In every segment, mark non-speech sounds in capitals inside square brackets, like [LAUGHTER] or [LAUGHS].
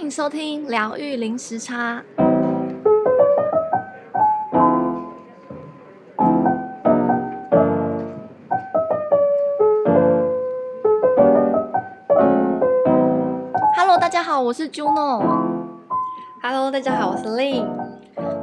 迎收听疗愈零时差。Hello，大家好，我是 Juno。Hello，大家好，我是 Lin。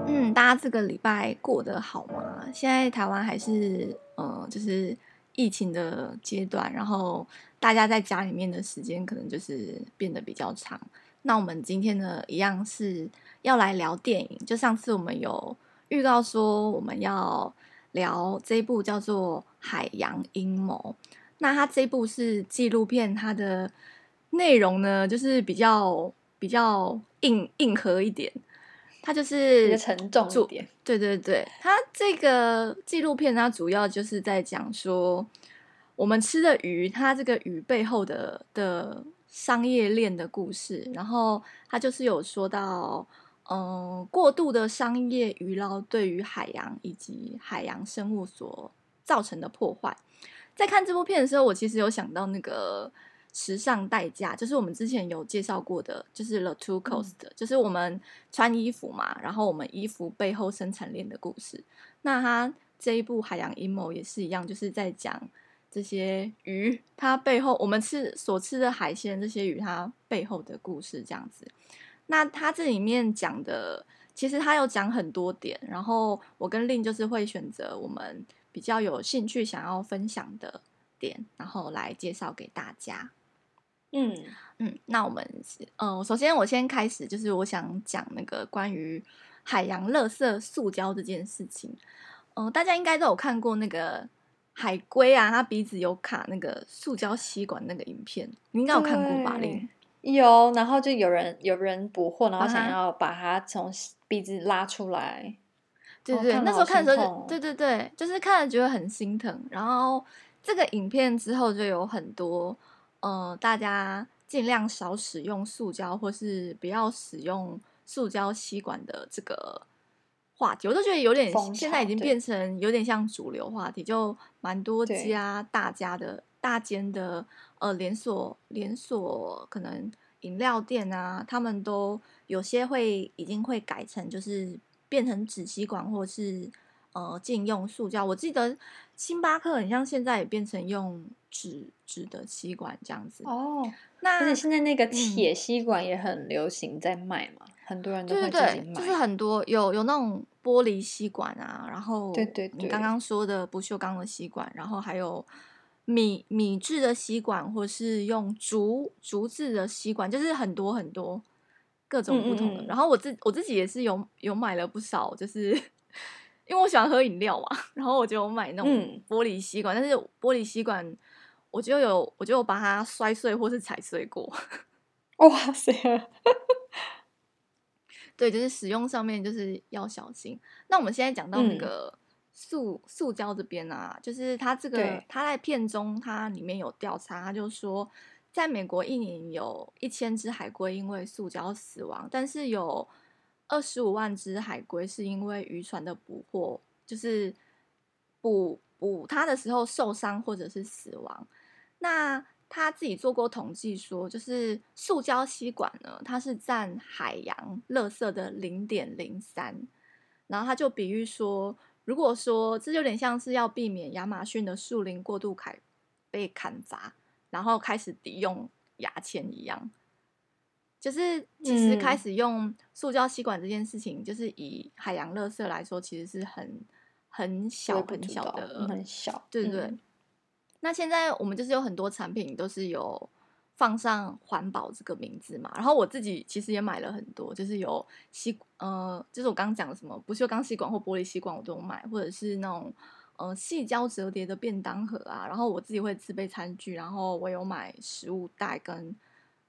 嗯，大家这个礼拜过得好吗？现在台湾还是呃，就是疫情的阶段，然后大家在家里面的时间可能就是变得比较长。那我们今天呢，一样是要来聊电影。就上次我们有预告说，我们要聊这一部叫做《海洋阴谋》。那它这一部是纪录片，它的内容呢，就是比较比较硬硬核一点。它就是沉重一点。对对对，它这个纪录片它主要就是在讲说，我们吃的鱼，它这个鱼背后的的。商业链的故事，然后他就是有说到，嗯、呃，过度的商业鱼捞对于海洋以及海洋生物所造成的破坏。在看这部片的时候，我其实有想到那个时尚代价，就是我们之前有介绍过的，就是 The Two Cost，、嗯、就是我们穿衣服嘛，然后我们衣服背后生产链的故事。那他这一部《海洋阴谋》也是一样，就是在讲。这些鱼，它背后我们吃所吃的海鲜，这些鱼它背后的故事这样子。那它这里面讲的，其实它有讲很多点，然后我跟令就是会选择我们比较有兴趣想要分享的点，然后来介绍给大家。嗯嗯，那我们嗯、呃，首先我先开始，就是我想讲那个关于海洋垃圾塑胶这件事情。嗯、呃，大家应该都有看过那个。海龟啊，它鼻子有卡那个塑胶吸管那个影片，你应该有看过吧？令有，然后就有人有人捕获，然后想要把它从鼻子拉出来。对对对，哦、那时候看的时候，对对对，就是看了觉得很心疼。然后这个影片之后就有很多，呃，大家尽量少使用塑胶，或是不要使用塑胶吸管的这个。话题我都觉得有点，现在已经变成有点像主流话题，就蛮多家大家的大间的呃连锁连锁可能饮料店啊，他们都有些会已经会改成就是变成纸吸管或是呃禁用塑胶。我记得星巴克很像现在也变成用纸纸的吸管这样子哦。那而且现在那个铁吸管也很流行在卖嘛。嗯很多人对对对，就是很多有有那种玻璃吸管啊，然后对对对，你刚刚说的不锈钢的吸管，然后还有米米制的吸管，或是用竹竹制的吸管，就是很多很多各种不同的。嗯嗯，然后我自我自己也是有有买了不少，就是 [LAUGHS] 因为我喜欢喝饮料嘛，[LAUGHS] 然后我就有买那种玻璃吸管，嗯、但是玻璃吸管我就有我就有把它摔碎或是踩碎过。[LAUGHS] 哇塞！对，就是使用上面就是要小心。那我们现在讲到那个塑、嗯、塑胶这边啊，就是它这个它在片中它里面有调查，它就说在美国一年有一千只海龟因为塑胶死亡，但是有二十五万只海龟是因为渔船的捕获，就是捕捕它的时候受伤或者是死亡。那他自己做过统计，说就是塑胶吸管呢，它是占海洋垃圾的零点零三。然后他就比喻说，如果说这就有点像是要避免亚马逊的树林过度砍被砍伐，然后开始抵用牙签一样，就是其实开始用塑胶吸管这件事情，就是以海洋垃圾来说，其实是很很小很小的，很小，对不对？嗯那现在我们就是有很多产品都是有放上环保这个名字嘛，然后我自己其实也买了很多，就是有吸呃，就是我刚刚讲的什么不锈钢吸管或玻璃吸管我都有买，或者是那种呃细胶折叠的便当盒啊，然后我自己会自备餐具，然后我有买食物袋跟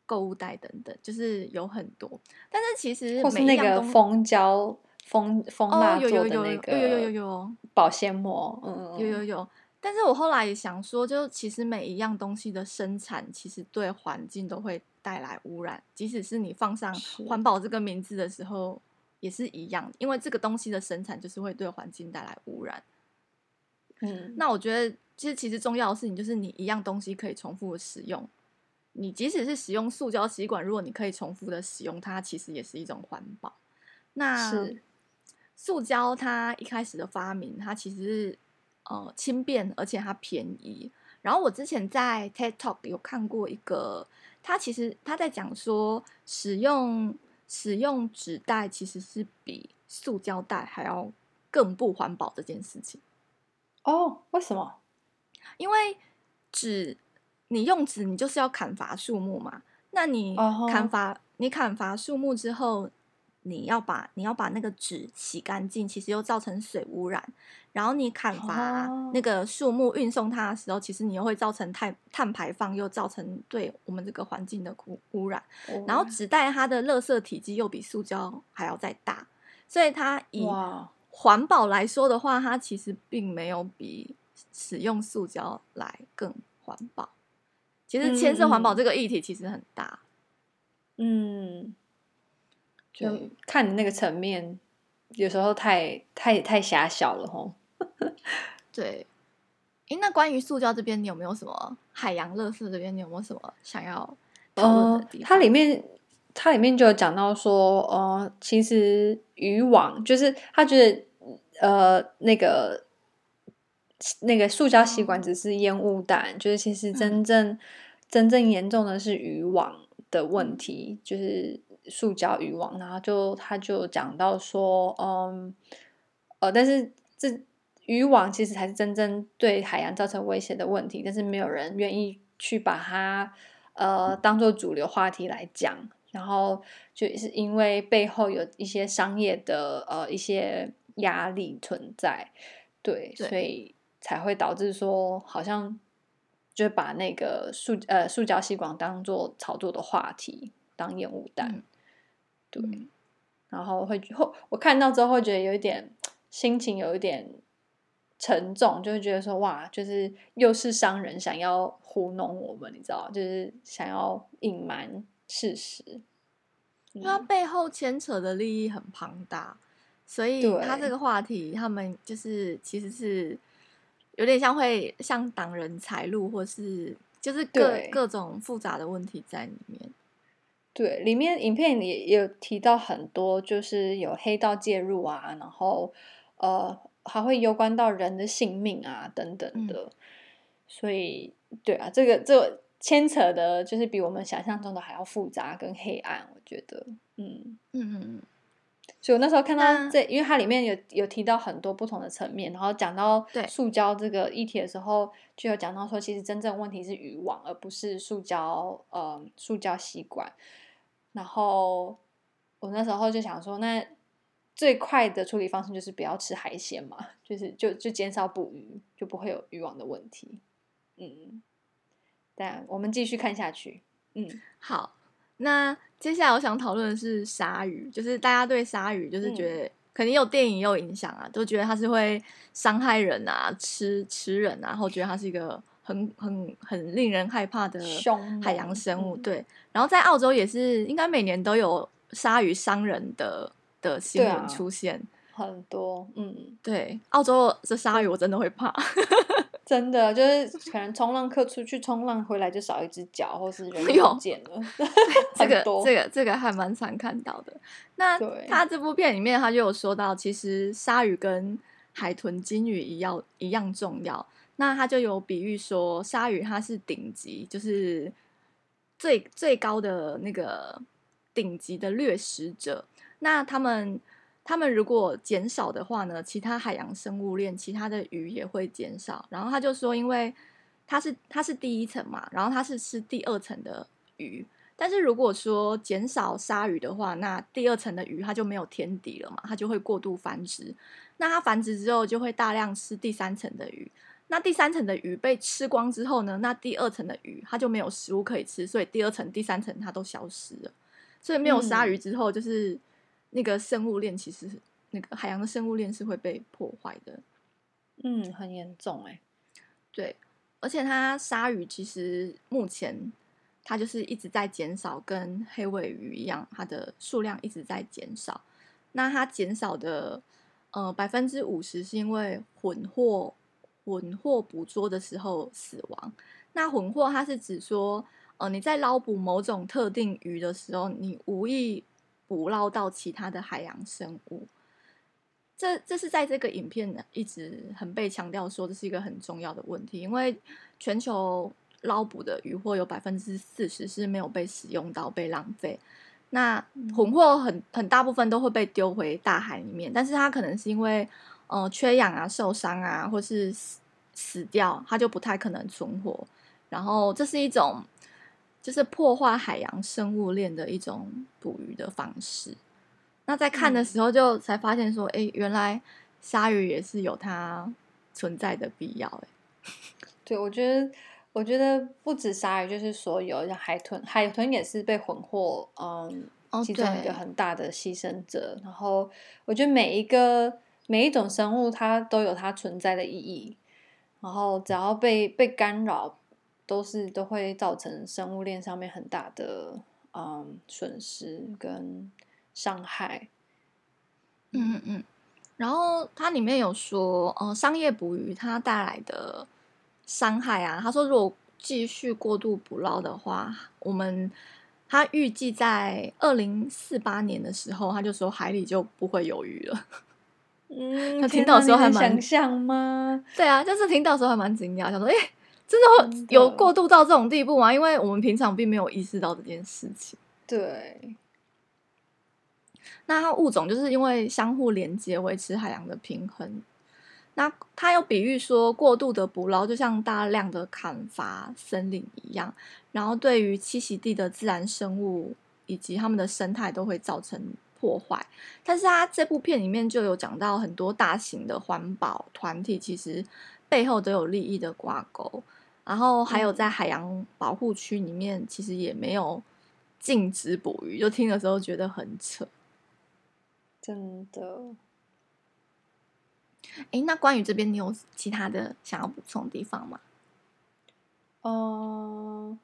购物袋等等，就是有很多。但是其实每一样那个蜂胶蜂蜂蜡做的那个有有有有有保鲜膜，嗯，有有有。但是我后来也想说，就其实每一样东西的生产，其实对环境都会带来污染。即使是你放上环保这个名字的时候，也是一样，因为这个东西的生产就是会对环境带来污染。嗯，那我觉得，其实其实重要的事情就是你一样东西可以重复的使用，你即使是使用塑胶吸管，如果你可以重复的使用它，其实也是一种环保。那是塑胶它一开始的发明，它其实是呃轻便，而且它便宜。然后我之前在 TED Talk 有看过一个，他其实他在讲说，使用使用纸袋其实是比塑胶袋还要更不环保这件事情。哦，为什么？因为纸，你用纸，你就是要砍伐树木嘛。那你砍伐，uh. 你砍伐树木之后。你要把你要把那个纸洗干净，其实又造成水污染。然后你砍伐那个树木运送它的时候，其实你又会造成碳碳排放，又造成对我们这个环境的污污染。然后纸袋它的垃圾体积又比塑胶还要再大，所以它以环保来说的话，它其实并没有比使用塑胶来更环保。其实牵涉环保这个议题其实很大，嗯。就看你那个层面，有时候太太太狭小了吼。[LAUGHS] 对，哎，那关于塑胶这边，你有没有什么海洋垃圾这边，你有没有什么想要讨论的地方？呃，它里面它里面就有讲到说，呃，其实渔网就是他觉得，呃，那个那个塑胶吸管只是烟雾弹，嗯、就是其实真正、嗯、真正严重的是渔网的问题，就是。塑胶渔网，然后就他就讲到说，嗯，呃，但是这渔网其实才是真正对海洋造成威胁的问题，但是没有人愿意去把它呃当做主流话题来讲，然后就是因为背后有一些商业的呃一些压力存在，对，对。所以才会导致说好像就把那个塑呃塑胶吸管当做炒作的话题，当烟雾弹。嗯对，然后会后我看到之后会觉得有一点心情有一点沉重，就会觉得说哇，就是又是商人想要糊弄我们，你知道，就是想要隐瞒事实，因为它背后牵扯的利益很庞大，所以他这个话题，他们就是其实是有点像会像挡人财路，或是就是各各种复杂的问题在里面。对，里面影片里也有提到很多，就是有黑道介入啊，然后呃还会攸关到人的性命啊等等的，嗯、所以对啊，这个这个牵扯的，就是比我们想象中的还要复杂跟黑暗，我觉得，嗯。嗯嗯嗯，所以我那时候看到这，因为它里面有有提到很多不同的层面，然后讲到塑胶这个议题的时候，就有讲到说，其实真正问题是渔网，而不是塑胶呃塑胶吸管。然后我那时候就想说，那最快的处理方式就是不要吃海鲜嘛，就是就就减少捕鱼，就不会有渔网的问题。嗯，但我们继续看下去。嗯，好，那接下来我想讨论的是鲨鱼，就是大家对鲨鱼就是觉得肯定有电影也有影响啊，都觉得它是会伤害人啊，吃吃人啊，然后觉得它是一个。很很很令人害怕的海洋生物，对。然后在澳洲也是，应该每年都有鲨鱼伤人的的新闻出现，很多。嗯，对，澳洲这鲨鱼我真的会怕，[LAUGHS] 真的就是可能冲浪客出去冲浪回来就少一只脚，或是人不见了。[LAUGHS] 这个这个这个还蛮常看到的。那他这部片里面他就有说到，其实鲨鱼跟海豚、金鱼一样一样重要。那他就有比喻说，鲨鱼它是顶级，就是最最高的那个顶级的掠食者。那他们他们如果减少的话呢，其他海洋生物链，其他的鱼也会减少。然后他就说，因为它是它是第一层嘛，然后它是吃第二层的鱼。但是如果说减少鲨鱼的话，那第二层的鱼它就没有天敌了嘛，它就会过度繁殖。那它繁殖之后，就会大量吃第三层的鱼。那第三层的鱼被吃光之后呢？那第二层的鱼它就没有食物可以吃，所以第二层、第三层它都消失了。所以没有鲨鱼之后，就是那个生物链，其实那个海洋的生物链是会被破坏的。嗯，很严重哎。对，而且它鲨鱼其实目前它就是一直在减少，跟黑尾鱼一样，它的数量一直在减少。那它减少的呃百分之五十是因为混获。混获捕捉的时候死亡，那混获它是指说，呃，你在捞捕某种特定鱼的时候，你无意捕捞到其他的海洋生物。这这是在这个影片一直很被强调说，这是一个很重要的问题，因为全球捞捕的渔获有百分之四十是没有被使用到，被浪费。那混货很很大部分都会被丢回大海里面，但是它可能是因为呃缺氧啊、受伤啊，或是死死掉，它就不太可能存活。然后这是一种就是破坏海洋生物链的一种捕鱼的方式。那在看的时候，就才发现说，哎、嗯，原来鲨鱼也是有它存在的必要。哎，对，我觉得，我觉得不止鲨鱼，就是所有像海豚，海豚也是被混获，嗯，哦、其中一个很大的牺牲者。然后，我觉得每一个每一种生物，它都有它存在的意义。然后，只要被被干扰，都是都会造成生物链上面很大的嗯损失跟。伤害，嗯嗯嗯，然后它里面有说，呃，商业捕鱼它带来的伤害啊，他说如果继续过度捕捞的话，我们他预计在二零四八年的时候，他就说海里就不会有鱼了。嗯，他听到的时候还蛮想象吗？对啊，就是听到的时候还蛮惊讶，想说，哎，真的会有过度到这种地步吗？因为我们平常并没有意识到这件事情。对。那它物种就是因为相互连接，维持海洋的平衡。那它又比喻说，过度的捕捞就像大量的砍伐森林一样，然后对于栖息地的自然生物以及它们的生态都会造成破坏。但是他这部片里面就有讲到很多大型的环保团体，其实背后都有利益的挂钩。然后还有在海洋保护区里面，其实也没有禁止捕鱼，就听的时候觉得很扯。真的，哎，那关于这边，你有其他的想要补充的地方吗？嗯、呃，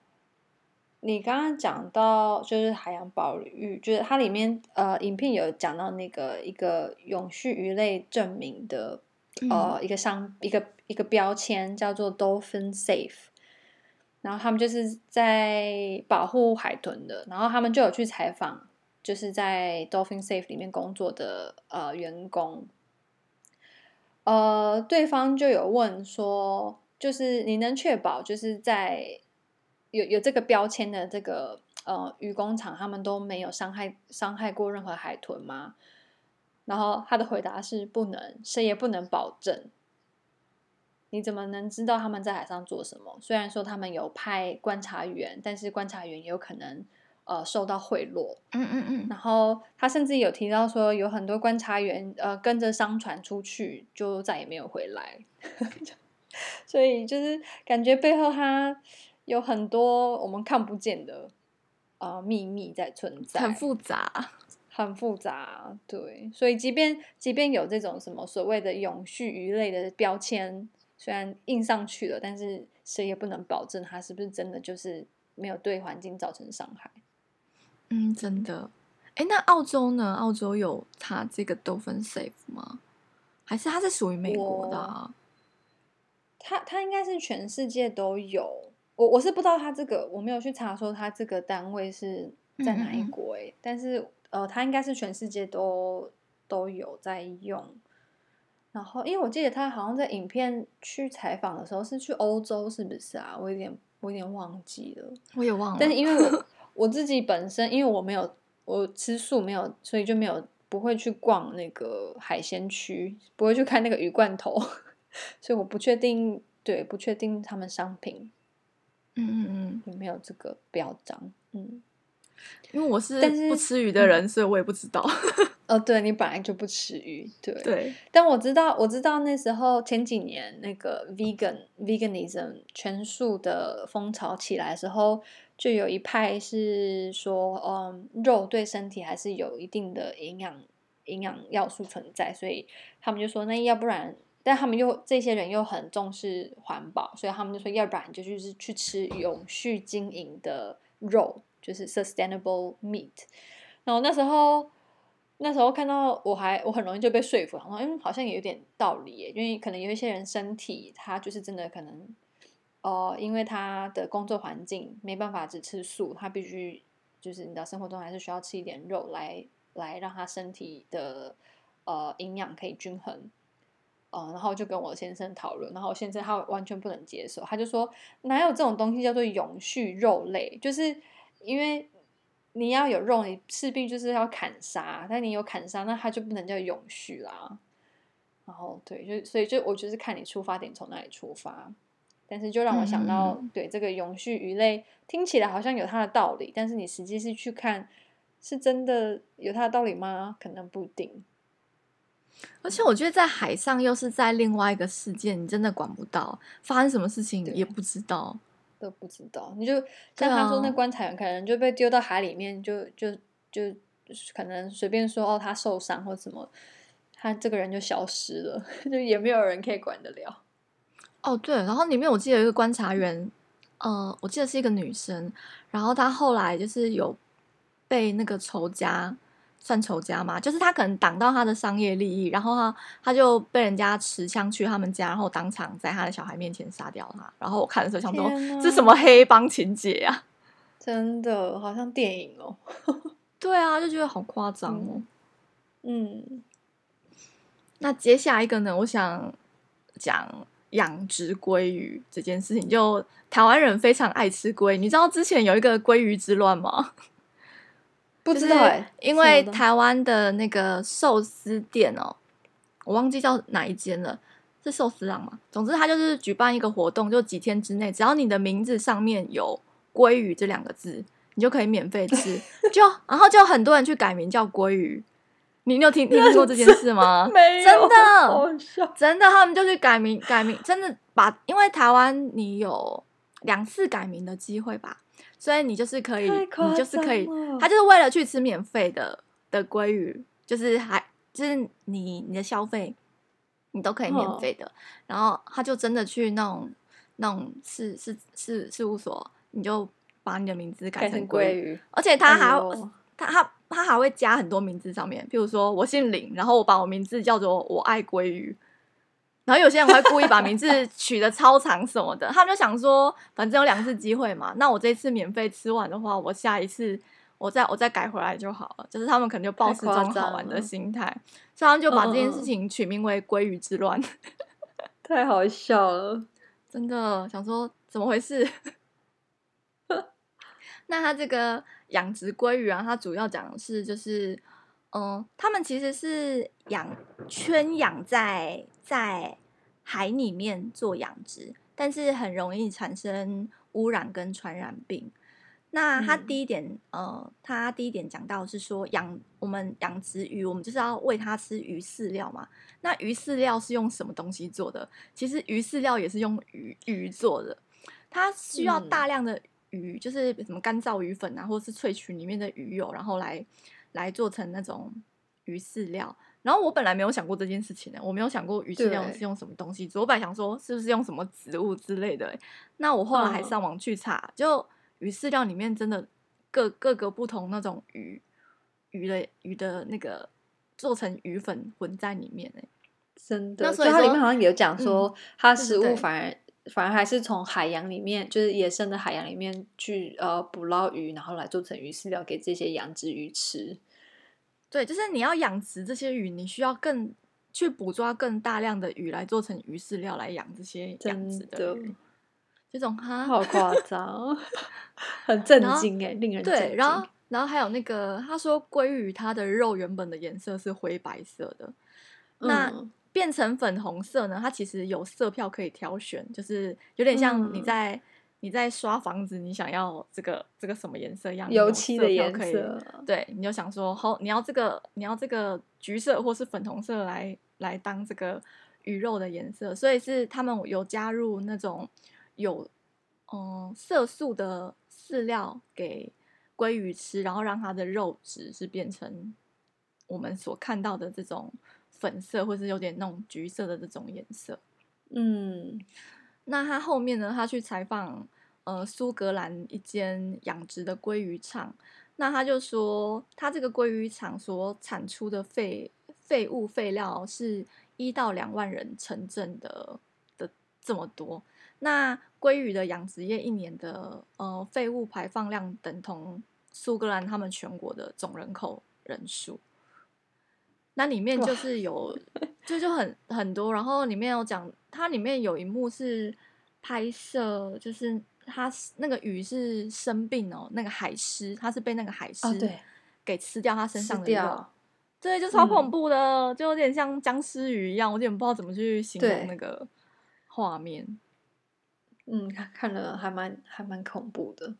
你刚刚讲到就是海洋保育，就是它里面呃，影片有讲到那个一个永续鱼类证明的呃一个商一个一个标签叫做 Dolphin Safe，然后他们就是在保护海豚的，然后他们就有去采访。就是在 Dolphin Safe 里面工作的呃员工，呃，对方就有问说，就是你能确保就是在有有这个标签的这个呃渔工厂，他们都没有伤害伤害过任何海豚吗？然后他的回答是不能，谁也不能保证。你怎么能知道他们在海上做什么？虽然说他们有派观察员，但是观察员也有可能。呃，受到贿赂，嗯嗯嗯，然后他甚至有提到说，有很多观察员呃跟着商船出去，就再也没有回来，[LAUGHS] 所以就是感觉背后他有很多我们看不见的呃秘密在存在，很复杂，很复杂，对，所以即便即便有这种什么所谓的永续鱼类的标签，虽然印上去了，但是谁也不能保证它是不是真的就是没有对环境造成伤害。嗯，真的。哎，那澳洲呢？澳洲有它这个 Dolphin Safe 吗？还是它是属于美国的啊？它它应该是全世界都有。我我是不知道他这个，我没有去查说他这个单位是在哪一国。哎，但是呃，他应该是全世界都都有在用。然后，因为我记得他好像在影片去采访的时候是去欧洲，是不是啊？我有点我有点忘记了，我也忘了。但是因为 [LAUGHS] 我。我自己本身，因为我没有我吃素，没有，所以就没有不会去逛那个海鲜区，不会去看那个鱼罐头，[LAUGHS] 所以我不确定，对，不确定他们商品，嗯嗯嗯，有没有这个标章，嗯，因为我是不吃鱼的人，所以我也不知道。[LAUGHS] 哦，对，你本来就不吃鱼，对对，但我知道，我知道那时候前几年那个 vegan veganism 全素的风潮起来的时候。就有一派是说，嗯，肉对身体还是有一定的营养营养要素存在，所以他们就说，那要不然，但他们又这些人又很重视环保，所以他们就说，要不然就就是去吃永续经营的肉，就是 sustainable meat。然后那时候那时候看到我还我很容易就被说服，然后嗯，好像也有点道理耶，因为可能有一些人身体他就是真的可能。哦，因为他的工作环境没办法只吃素，他必须就是你知道生活中还是需要吃一点肉来来让他身体的呃营养可以均衡。嗯，然后就跟我先生讨论，然后我先生他完全不能接受，他就说哪有这种东西叫做永续肉类？就是因为你要有肉，你势必就是要砍杀，但你有砍杀，那它就不能叫永续啦。然后对，就所以就我就是看你出发点从哪里出发，但是就让我想到，嗯、对这个永续鱼类听起来好像有它的道理，但是你实际是去看，是真的有它的道理吗？可能不一定。而且我觉得在海上又是在另外一个世界，你真的管不到发生什么事情，也不知道，都不知道。你就像他说，那观察员可能就被丢到海里面，就就就可能随便说哦，他受伤或什么，他这个人就消失了，[LAUGHS] 就也没有人可以管得了。哦，对，然后里面我记得有一个观察员，呃，我记得是一个女生，然后她后来就是有被那个仇家。算仇家嘛，就是他可能挡到他的商业利益，然后他他就被人家持枪去他们家，然后当场在他的小孩面前杀掉他。然后我看的时候想说，这是什么黑帮情节啊？[LAUGHS] 真的好像电影哦。[LAUGHS] 对啊，就觉得好夸张哦。嗯，嗯，那接下来一个呢？我想讲养殖鲑鱼这件事情。就台湾人非常爱吃鲑，你知道之前有一个鲑鱼之乱吗？不知道哎，因为台湾的那个寿司店哦，我忘记叫哪一间了，是寿司郎吗？总之，他就是举办一个活动，就几天之内，只要你的名字上面有“鲑鱼”这两个字，你就可以免费吃。[LAUGHS] 就然后就很多人去改名叫鲑鱼。你你有听听过这件事吗？[LAUGHS] 没有，真的，真的，他们就去改名改名，真的把，因为台湾你有两次改名的机会吧。所以你就是可以，你就是可以，他就是为了去吃免费的的鲑鱼，就是还就是你你的消费，你都可以免费的。哦、然后他就真的去那种那种事事事事务所，你就把你的名字改成鲑鱼，鱼而且他还、哎、他他他还会加很多名字上面，譬如说我姓林，然后我把我名字叫做我爱鲑鱼。然后有些人会故意把名字取得超长什么的，他们就想说，反正有两次机会嘛，那我这次免费吃完的话，我下一次我再我再改回来就好了。就是他们可能就抱持这种好玩的心态，所以他们就把这件事情取名为“鲑鱼之乱”，[LAUGHS] 太好笑了，真的想说怎么回事？[LAUGHS] 那他这个养殖鲑鱼啊，它主要讲的是就是。嗯，他们其实是养圈养在在海里面做养殖，但是很容易产生污染跟传染病。那他第一点，嗯、呃，他第一点讲到是说养我们养殖鱼，我们就是要喂它吃鱼饲料嘛。那鱼饲料是用什么东西做的？其实鱼饲料也是用鱼鱼做的，它需要大量的鱼，嗯、就是什么干燥鱼粉啊，或者是萃取里面的鱼油，然后来。来做成那种鱼饲料，然后我本来没有想过这件事情呢，我没有想过鱼饲料是用什么东西做，我本来想说是不是用什么植物之类的。那我后来还上网去查，哦、就鱼饲料里面真的各各个不同那种鱼鱼的鱼的那个做成鱼粉混在里面，真的。那所以它里面好像有讲说，它食物反而、嗯、反而还是从海洋里面，就是野生的海洋里面去呃捕捞鱼，然后来做成鱼饲料给这些养殖鱼吃。对，就是你要养殖这些鱼，你需要更去捕抓更大量的鱼来做成鱼饲料来养这些养殖的鱼。的这种哈，好夸 [LAUGHS] 张，很震惊哎，令人。对，然后然后还有那个他说鲑鱼它的肉原本的颜色是灰白色的，嗯、那变成粉红色呢？它其实有色票可以挑选，就是有点像你在。嗯你在刷房子，你想要这个这个什么颜色样？油漆的颜色。对，你就想说，好，你要这个，你要这个橘色或是粉红色来来当这个鱼肉的颜色。所以是他们有加入那种有嗯色素的饲料给鲑鱼吃，然后让它的肉质是变成我们所看到的这种粉色，或是有点那种橘色的这种颜色。嗯。那他后面呢？他去采访呃苏格兰一间养殖的鲑鱼厂，那他就说，他这个鲑鱼厂所产出的废废物废料是一到两万人城镇的的这么多。那鲑鱼的养殖业一年的呃废物排放量等同苏格兰他们全国的总人口人数。那里面就是有，[LAUGHS] 就就很很多，然后里面有讲，它里面有一幕是拍摄，就是它那个鱼是生病哦，那个海狮，它是被那个海狮给吃掉它身上的肉，对，就超恐怖的，嗯、就有点像僵尸鱼一样，我有点不知道怎么去形容那个画面。嗯，看了还蛮还蛮恐怖的。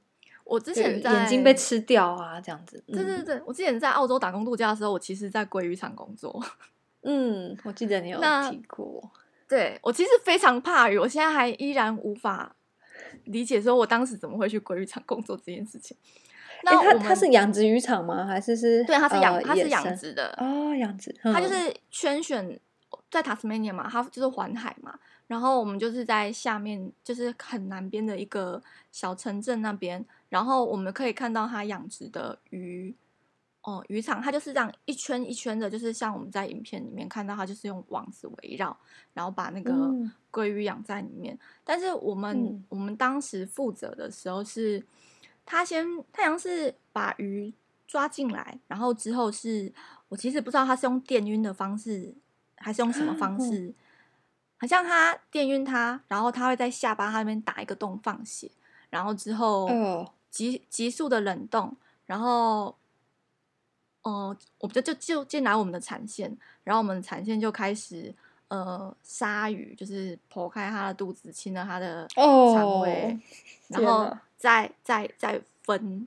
我之前在眼睛被吃掉啊，这样子。对对对，我之前在澳洲打工度假的时候，我其实，在鲑鱼场工作。[LAUGHS] 嗯，我记得你有提过。对，我其实非常怕鱼，我现在还依然无法理解，说我当时怎么会去鲑鱼场工作这件事情。那它它是养殖渔场吗？还是是？对，它是养，它是养殖的哦，养殖。它就是圈选在塔斯马尼亚嘛，它就是环海嘛。然后我们就是在下面，就是很南边的一个小城镇那边。然后我们可以看到它养殖的鱼，哦，渔场它就是这样一圈一圈的，就是像我们在影片里面看到它就是用网子围绕，然后把那个鲑鱼养在里面。嗯、但是我们、嗯、我们当时负责的时候是，他先太阳是把鱼抓进来，然后之后是我其实不知道他是用电晕的方式，还是用什么方式，嗯、好像他电晕它，然后他会在下巴他那边打一个洞放血，然后之后。嗯急急速的冷冻，然后，呃，我们就就就进来我们的产线，然后我们的产线就开始呃杀鱼，就是剖开它的肚子，清了它的肠胃，[LAUGHS] 哦、然后再再再分，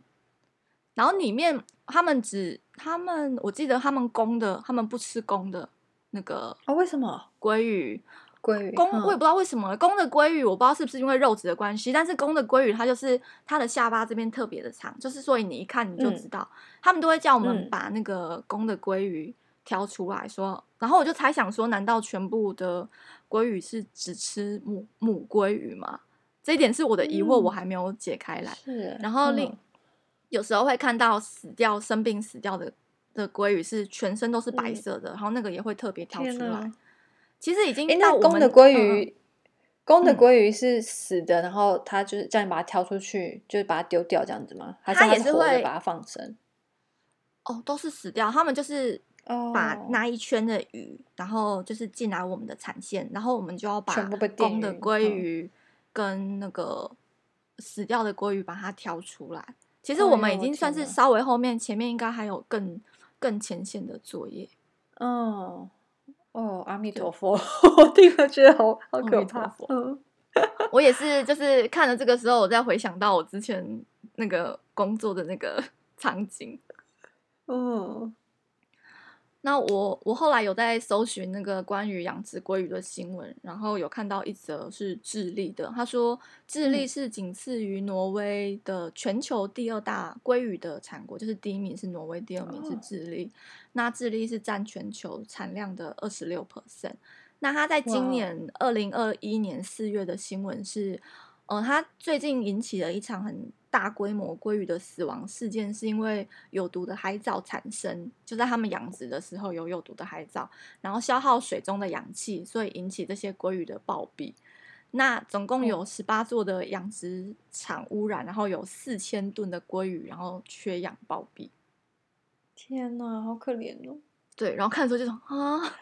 然后里面他们只他们我记得他们公的，他们不吃公的那个啊？为什么鲑鱼？鲑鱼公我也不知道为什么公的鲑鱼我不知道是不是因为肉质的关系，但是公的鲑鱼它就是它的下巴这边特别的长，就是所以你一看你就知道，嗯、他们都会叫我们把那个公的鲑鱼挑出来说，嗯、然后我就猜想说，难道全部的鲑鱼是只吃母母鲑鱼吗？这一点是我的疑惑，我还没有解开来。嗯、是，然后另、嗯、有时候会看到死掉、生病死掉的的鲑鱼是全身都是白色的，嗯、然后那个也会特别挑出来。其实已经哎，那公的鲑鱼，公的鲑鱼是死的，然后它就是叫你把它挑出去，就是把它丢掉这样子吗？还是他也是会把它放生？哦，都是死掉。他们就是把那一圈的鱼，然后就是进来我们的产线，然后我们就要把公的鲑鱼跟那个死掉的鲑鱼把它挑出来。其实我们已经算是稍微后面，前面应该还有更更前线的作业。哦。哦，阿弥陀佛！我听了觉得好好可怕。嗯，我也是，就是看了这个时候，我再回想到我之前那个工作的那个 [LAUGHS] 场景。嗯。那我我后来有在搜寻那个关于养殖鲑鱼的新闻，然后有看到一则是智利的，他说智利是仅次于挪威的全球第二大鲑鱼的产国，就是第一名是挪威，第二名是智利。哦、那智利是占全球产量的二十六 percent。那他在今年二零二一年四月的新闻是，呃，他最近引起了一场很。大规模鲑鱼的死亡事件是因为有毒的海藻产生，就在他们养殖的时候有有毒的海藻，然后消耗水中的氧气，所以引起这些鲑鱼的暴毙。那总共有十八座的养殖场污染，然后有四千吨的鲑鱼然后缺氧暴毙。天哪，好可怜哦！对，然后看的时候就说啊，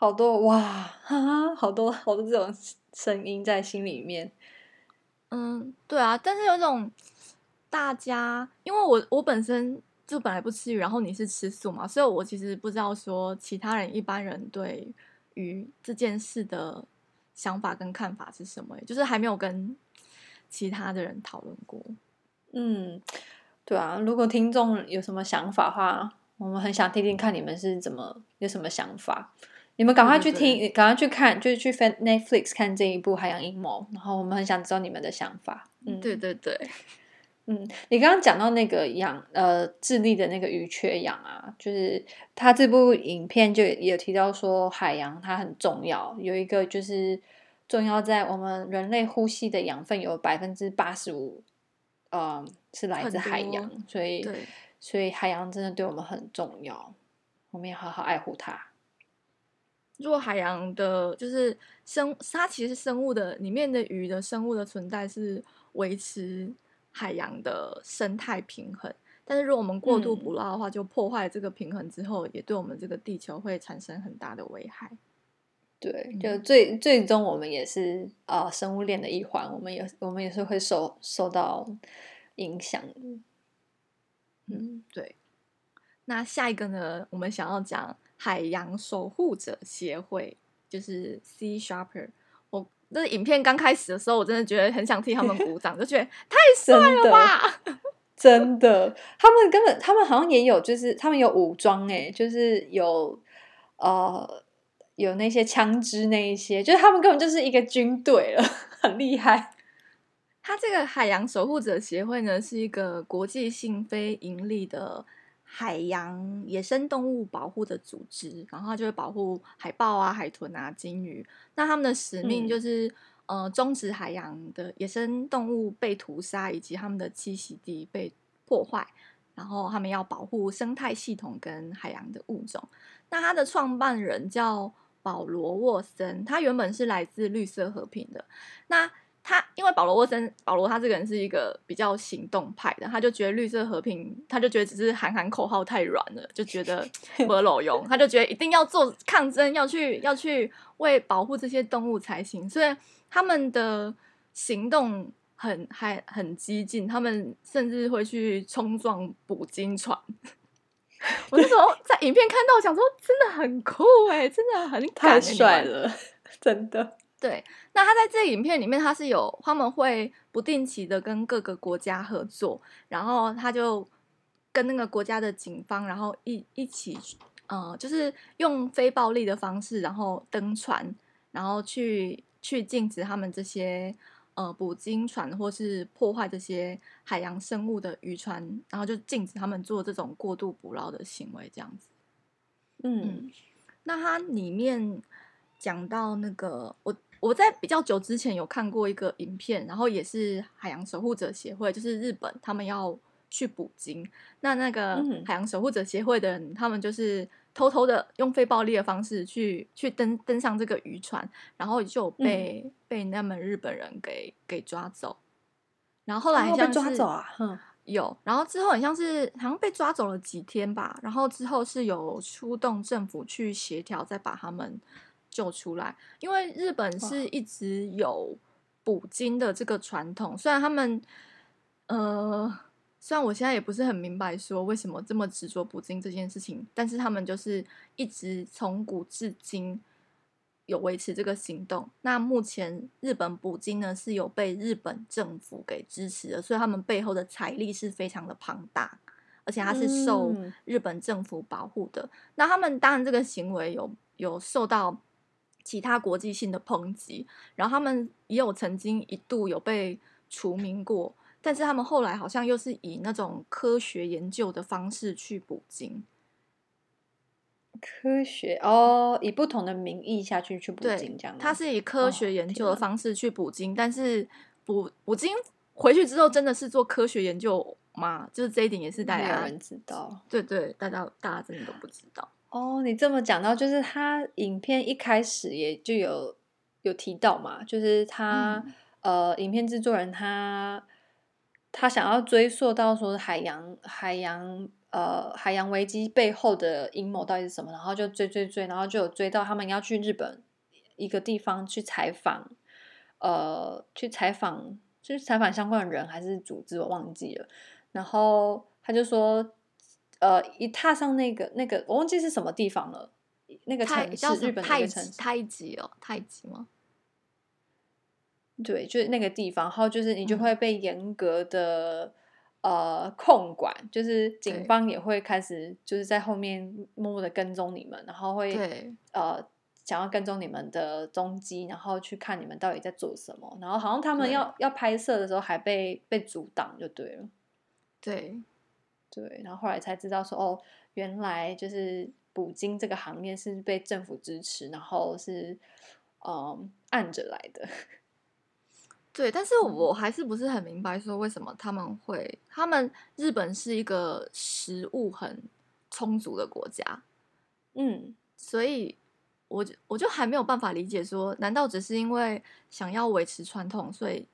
好多哇，哈哈，好多好多这种声音在心里面。嗯，对啊，但是有一种大家，因为我我本身就本来不吃鱼，然后你是吃素嘛，所以我其实不知道说其他人一般人对鱼这件事的想法跟看法是什么，就是还没有跟其他的人讨论过。嗯，对啊，如果听众有什么想法的话，我们很想听听看你们是怎么有什么想法。你们赶快去听，赶快去看，就是去 Netflix 看这一部《海洋阴谋》，然后我们很想知道你们的想法。嗯，对对对，[LAUGHS] 嗯，你刚刚讲到那个养呃智利的那个鱼缺氧啊，就是他这部影片就也有提到说海洋它很重要，有一个就是重要在我们人类呼吸的养分有百分之八十五，呃，是来自海洋，所以所以海洋真的对我们很重要，我们要好好爱护它。如果海洋的，就是生，它其实生物的里面的鱼的生物的存在是维持海洋的生态平衡。但是如果我们过度捕捞的话，就破坏这个平衡之后，也对我们这个地球会产生很大的危害。对，就最最终我们也是啊、呃，生物链的一环，我们也我们也是会受受到影响。嗯，对。那下一个呢，我们想要讲海洋守护者协会，就是 Sea Sharper。我那影片刚开始的时候，我真的觉得很想替他们鼓掌，就觉得太帅了吧！真的，他们根本他们好像也有，就是他们有武装诶，就是有呃有那些枪支那一些，就是他们根本就是一个军队了，[LAUGHS] 很厉害。他这个海洋守护者协会呢，是一个国际性非盈利的海洋野生动物保护的组织，然后他就会保护海豹啊、海豚啊、鲸鱼。那他们的使命就是。嗯呃，终止海洋的野生动物被屠杀，以及他们的栖息地被破坏，然后他们要保护生态系统跟海洋的物种。那他的创办人叫保罗沃森，他原本是来自绿色和平的。那他因为保罗沃森，保罗他这个人是一个比较行动派的，他就觉得绿色和平，他就觉得只是喊喊口号太软了，就觉得没有用，他就觉得一定要做抗争，要去要去为保护这些动物才行，所以。他们的行动很还很激进，他们甚至会去冲撞捕鲸船。[LAUGHS] 我那时候在影片看到，想说真的很酷哎，真的很太帅了，真的。对，那他在这个影片里面，他是有他们会不定期的跟各个国家合作，然后他就跟那个国家的警方，然后一一起，呃，就是用非暴力的方式，然后登船，然后去。去禁止他们这些呃捕鲸船，或是破坏这些海洋生物的渔船，然后就禁止他们做这种过度捕捞的行为，这样子。嗯，嗯，那它里面讲到那个，我我在比较久之前有看过一个影片，然后也是海洋守护者协会，就是日本他们要去捕鲸，那那个海洋守护者协会的人，他们就是。偷偷的用非暴力的方式去去登登上这个渔船，然后就被、嗯、被那们日本人给给抓走，然后后来好像是抓走啊，有，然后之后很像是好像被抓走了几天吧，然后之后是有出动政府去协调，再把他们救出来，因为日本是一直有捕鲸的这个传统，虽然他们呃。虽然我现在也不是很明白，说为什么这么执着捕鲸这件事情，但是他们就是一直从古至今有维持这个行动。那目前日本捕鲸呢是有被日本政府给支持的，所以他们背后的财力是非常的庞大，而且它是受日本政府保护的。嗯、那他们当然这个行为有有受到其他国际性的抨击，然后他们也有曾经一度有被除名过。但是他们后来好像又是以那种科学研究的方式去捕鲸，科学哦，以不同的名义下去去捕鲸，这样。他是以科学研究的方式去捕鲸，哦、但是捕捕鲸回去之后真的是做科学研究吗？就是这一点也是大家没有人知道。对对，大家大家真的都不知道。哦，你这么讲到，就是他影片一开始也就有有提到嘛，就是他、嗯、呃，影片制作人他。他想要追溯到说海洋海洋呃海洋危机背后的阴谋到底是什么，然后就追追追，然后就有追到他们要去日本一个地方去采访，呃，去采访就是采访相关的人还是组织我忘记了，然后他就说，呃，一踏上那个那个我忘记是什么地方了，那个城市日本的一个城市。太极哦，太极吗？对，就是那个地方，然后就是你就会被严格的、嗯、呃控管，就是警方也会开始就是在后面默默的跟踪你们，然后会呃想要跟踪你们的踪迹，然后去看你们到底在做什么，然后好像他们要要拍摄的时候还被被阻挡，就对了。对对，然后后来才知道说哦，原来就是捕鲸这个行业是被政府支持，然后是嗯按着来的。[LAUGHS] 对，但是我还是不是很明白，说为什么他们会？他们日本是一个食物很充足的国家，嗯，所以我就我就还没有办法理解说，难道只是因为想要维持传统，所以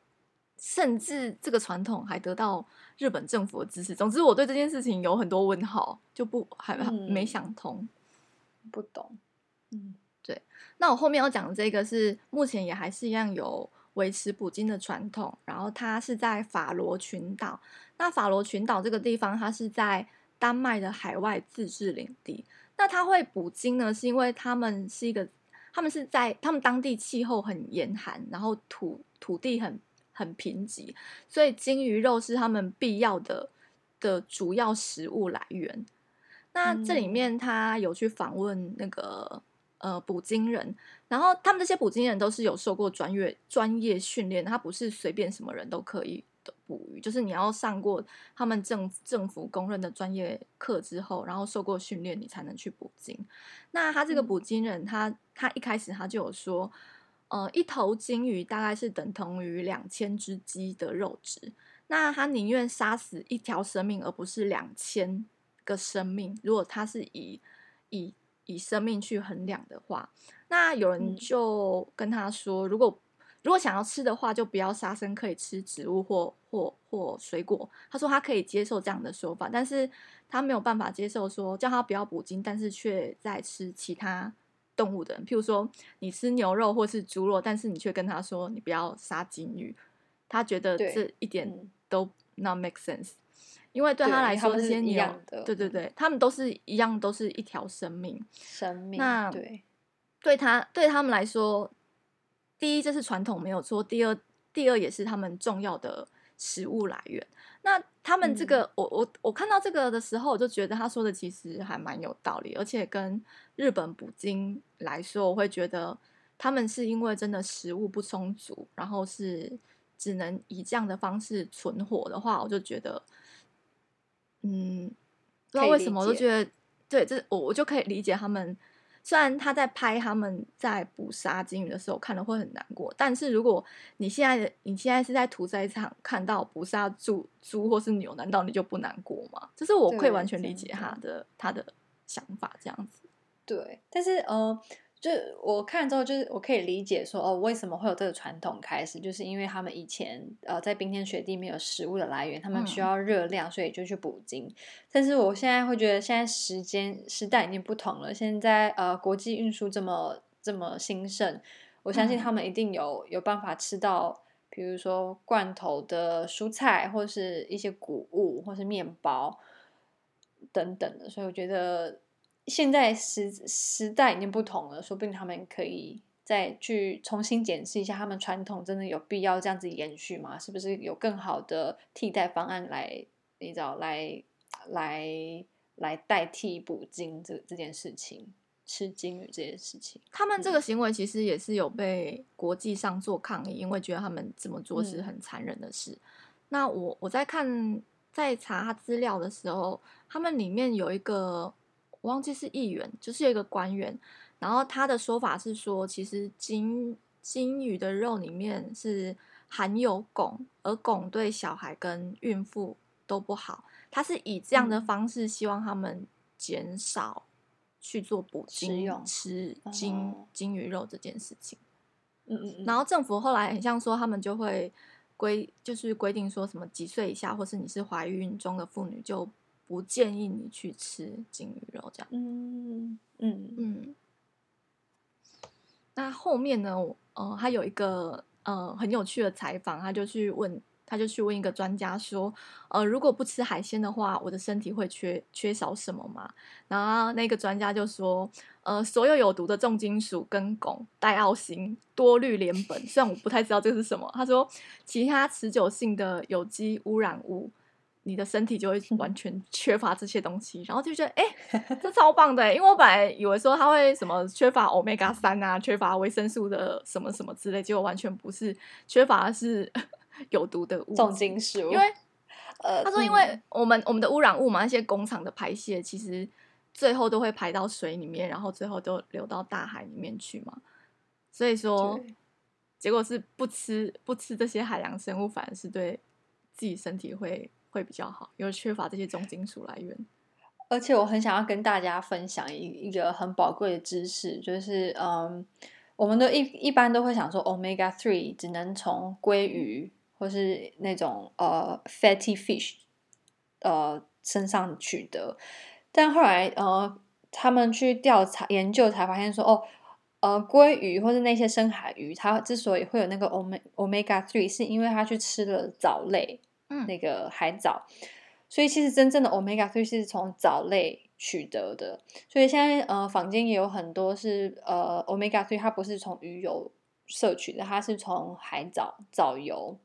甚至这个传统还得到日本政府的支持？总之，我对这件事情有很多问号，就不还没想通，嗯、不懂。嗯，对。那我后面要讲的这个是目前也还是一样有维持捕鲸的传统，然后它是在法罗群岛。那法罗群岛这个地方，它是在丹麦的海外自治领地。那它会捕鲸呢，是因为他们是一个，他们是在他们当地气候很严寒，然后土土地很很贫瘠，所以鲸鱼肉是他们必要的的主要食物来源。那这里面他有去访问那个呃捕鲸人，然后他们这些捕鲸人都是有受过专业专业训练，他不是随便什么人都可以。的捕鱼就是你要上过他们政政府公认的专业课之后，然后受过训练，你才能去捕鲸。那他这个捕鲸人，他他一开始他就有说，呃，一头鲸鱼大概是等同于两千只鸡的肉质。那他宁愿杀死一条生命，而不是两千个生命。如果他是以以以生命去衡量的话，那有人就跟他说，如果如果想要吃的话，就不要杀生，可以吃植物或或或水果。他说他可以接受这样的说法，但是他没有办法接受说叫他不要捕鲸，但是却在吃其他动物的人。譬如说你吃牛肉或是猪肉，但是你却跟他说你不要杀金鱼，他觉得这一点都 not make sense，因为对他来说这些牛，对对对，他们都是一样，都是一条生命，生命。那对对他对他们来说。第一，这是传统没有错。第二，第二也是他们重要的食物来源。那他们这个，嗯、我我我看到这个的时候，我就觉得他说的其实还蛮有道理。而且跟日本捕鲸来说，我会觉得他们是因为真的食物不充足，然后是只能以这样的方式存活的话，我就觉得，嗯，不知道为什么，我就觉得对，这我我就可以理解他们。虽然他在拍他们在捕杀鲸鱼的时候看了会很难过，但是如果你现在的你现在是在屠宰场看到捕杀猪猪或是牛，难道你就不难过吗？就是我可以完全理解他的他的想法这样子。对，但是呃。就我看之后，就是我可以理解说，哦，为什么会有这个传统开始，就是因为他们以前呃在冰天雪地没有食物的来源，他们需要热量，所以就去捕鲸。嗯。但是我现在会觉得，现在时间时代已经不同了，现在呃国际运输这么这么兴盛，我相信他们一定有有办法吃到，比如说罐头的蔬菜，或是一些谷物，或是面包等等的，所以我觉得。现在时时代已经不同了，说不定他们可以再去重新检视一下，他们传统真的有必要这样子延续吗？是不是有更好的替代方案来，你知道，来来来代替捕鲸这这件事情，吃鲸鱼这件事情？他们这个行为其实也是有被国际上做抗议，因为觉得他们这么做是很残忍的事。嗯、那我我在看在查他资料的时候，他们里面有一个。我忘记是议员，就是有一个官员，然后他的说法是说，其实金金鱼的肉里面是含有汞，而汞对小孩跟孕妇都不好。他是以这样的方式希望他们减少去做捕鲸吃金金鱼肉这件事情。嗯嗯嗯。然后政府后来很像说，他们就会规就是规定说什么几岁以下，或是你是怀孕中的妇女就。不建议你去吃鲸鱼肉，这样。嗯嗯嗯。那后面呢？呃，他有一个呃很有趣的采访，他就去问，他就去问一个专家说，呃，如果不吃海鲜的话，我的身体会缺缺少什么吗？然后那个专家就说，呃，所有有毒的重金属跟汞、戴奥辛、多氯联苯，虽然我不太知道这是什么。他说，其他持久性的有机污染物。你的身体就会完全缺乏这些东西，然后就觉得，哎、欸，这超棒的，因为我本来以为说它会什么缺乏欧米伽三啊，缺乏维生素的什么什么之类，结果完全不是，缺乏的是 [LAUGHS] 有毒的物，重金属。因为，呃，他说，因为我们我们的污染物嘛，那些工厂的排泄，其实最后都会排到水里面，然后最后都流到大海里面去嘛。所以说，结果是不吃不吃这些海洋生物，反而是对自己身体会。会比较好，因为缺乏这些重金属来源。而且我很想要跟大家分享一一个很宝贵的知识，就是嗯，我们都一一般都会想说，omega three 只能从鲑鱼或是那种呃 fatty fish 呃身上取得，但后来呃他们去调查研究才发现说，哦，呃鲑鱼或是那些深海鱼，它之所以会有那个 omega omega three，是因为它去吃了藻类，那个海藻。所以其实真正的 omega three 是从藻类取得的，所以现在呃坊间也有很多是呃 omega three 它不是从鱼油摄取的，它是从海藻藻油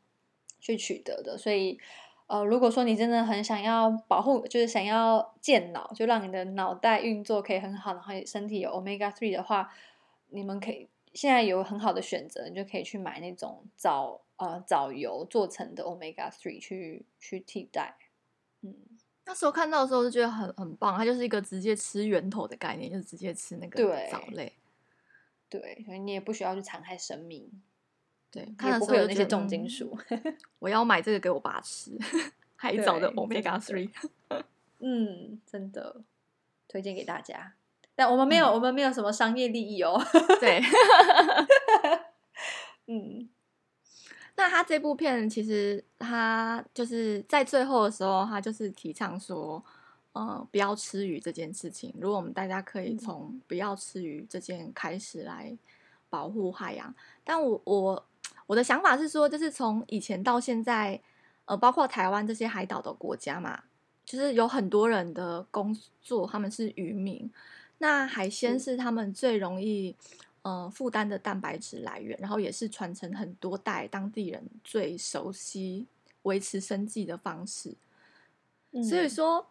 去取得的。所以呃如果说你真的很想要保护，就是想要健脑，就让你的脑袋运作可以很好，然后身体有 omega three 的话，你们可以现在有很好的选择，你就可以去买那种藻呃藻油做成的 omega three 去去替代。嗯，那时候看到的时候就觉得很很棒，它就是一个直接吃源头的概念，就是直接吃那个藻类。对，所以你也不需要去残害生命。对，看的时候有那些重金属。我要买这个给我爸吃，海藻的 Omega Three。嗯，真的推荐给大家。但我们没有，嗯、我们没有什么商业利益哦。对。[LAUGHS] [LAUGHS] 嗯。那他这部片其实他就是在最后的时候，他就是提倡说，呃，不要吃鱼这件事情。如果我们大家可以从不要吃鱼这件开始来保护海洋，但我我我的想法是说，就是从以前到现在，呃，包括台湾这些海岛的国家嘛，就是有很多人的工作他们是渔民，那海鲜是他们最容易。呃，负担的蛋白质来源，然后也是传承很多代当地人最熟悉维持生计的方式。嗯、所以说，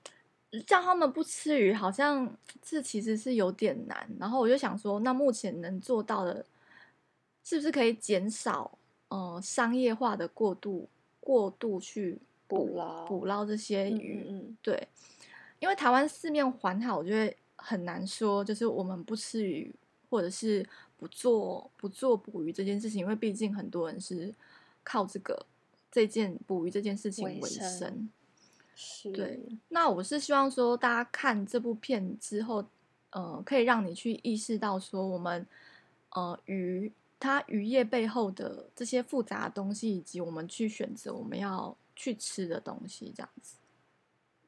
叫他们不吃鱼，好像这其实是有点难。然后我就想说，那目前能做到的，是不是可以减少呃商业化的过度过度去捕捞捕捞这些鱼？嗯，嗯，对，因为台湾四面环海，我觉得很难说，就是我们不吃鱼。或者是不做不做捕鱼这件事情，因为毕竟很多人是靠这个这件捕鱼这件事情为生。是，对。那我是希望说，大家看这部片之后，呃，可以让你去意识到说，我们呃鱼它渔业背后的这些复杂的东西，以及我们去选择我们要去吃的东西，这样子。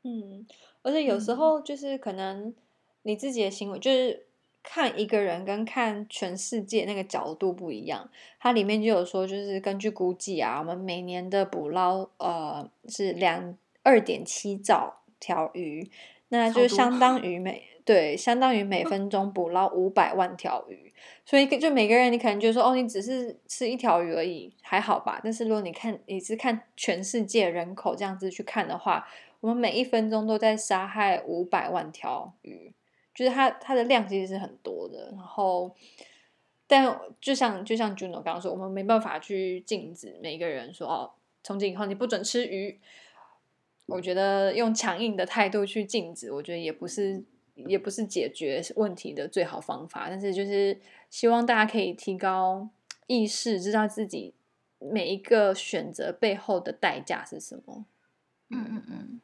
嗯，而且有时候就是可能你自己的行为就是。看一个人跟看全世界那个角度不一样，它里面就有说，就是根据估计啊，我们每年的捕捞呃是两二点七兆条鱼，那就相当 [LAUGHS] 于每对相当于每分钟捕捞五百万条鱼，所以就每个人你可能就说哦，你只是吃一条鱼而已，还好吧？但是如果你看你是看全世界人口这样子去看的话，我们每一分钟都在杀害五百万条鱼。就是它它的量其实是很多的，然后，但就像就像 Juno 刚刚说，我们没办法去禁止每个人说哦，从今以后你不准吃鱼。我觉得用强硬的态度去禁止，我觉得也不是也不是解决问题的最好方法。但是就是希望大家可以提高意识，知道自己每一个选择背后的代价是什么。嗯嗯嗯。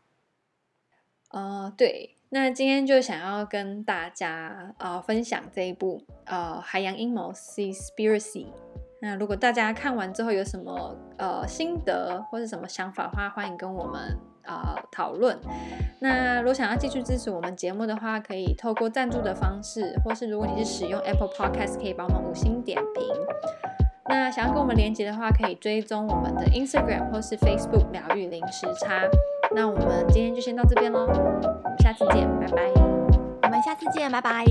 呃，对。那今天就想要跟大家呃分享这一部呃海洋阴谋 Seaspiracy。那如果大家看完之后有什么呃心得或是什么想法的话，欢迎跟我们呃讨论。那如果想要继续支持我们节目的话，可以透过赞助的方式，或是如果你是使用 Apple Podcast，可以帮我们五星点评。那想要跟我们连接的话，可以追踪我们的 Instagram 或是 Facebook 疗愈零时差。那我们今天就先到这边喽，次见，拜拜。我们下次见，拜拜。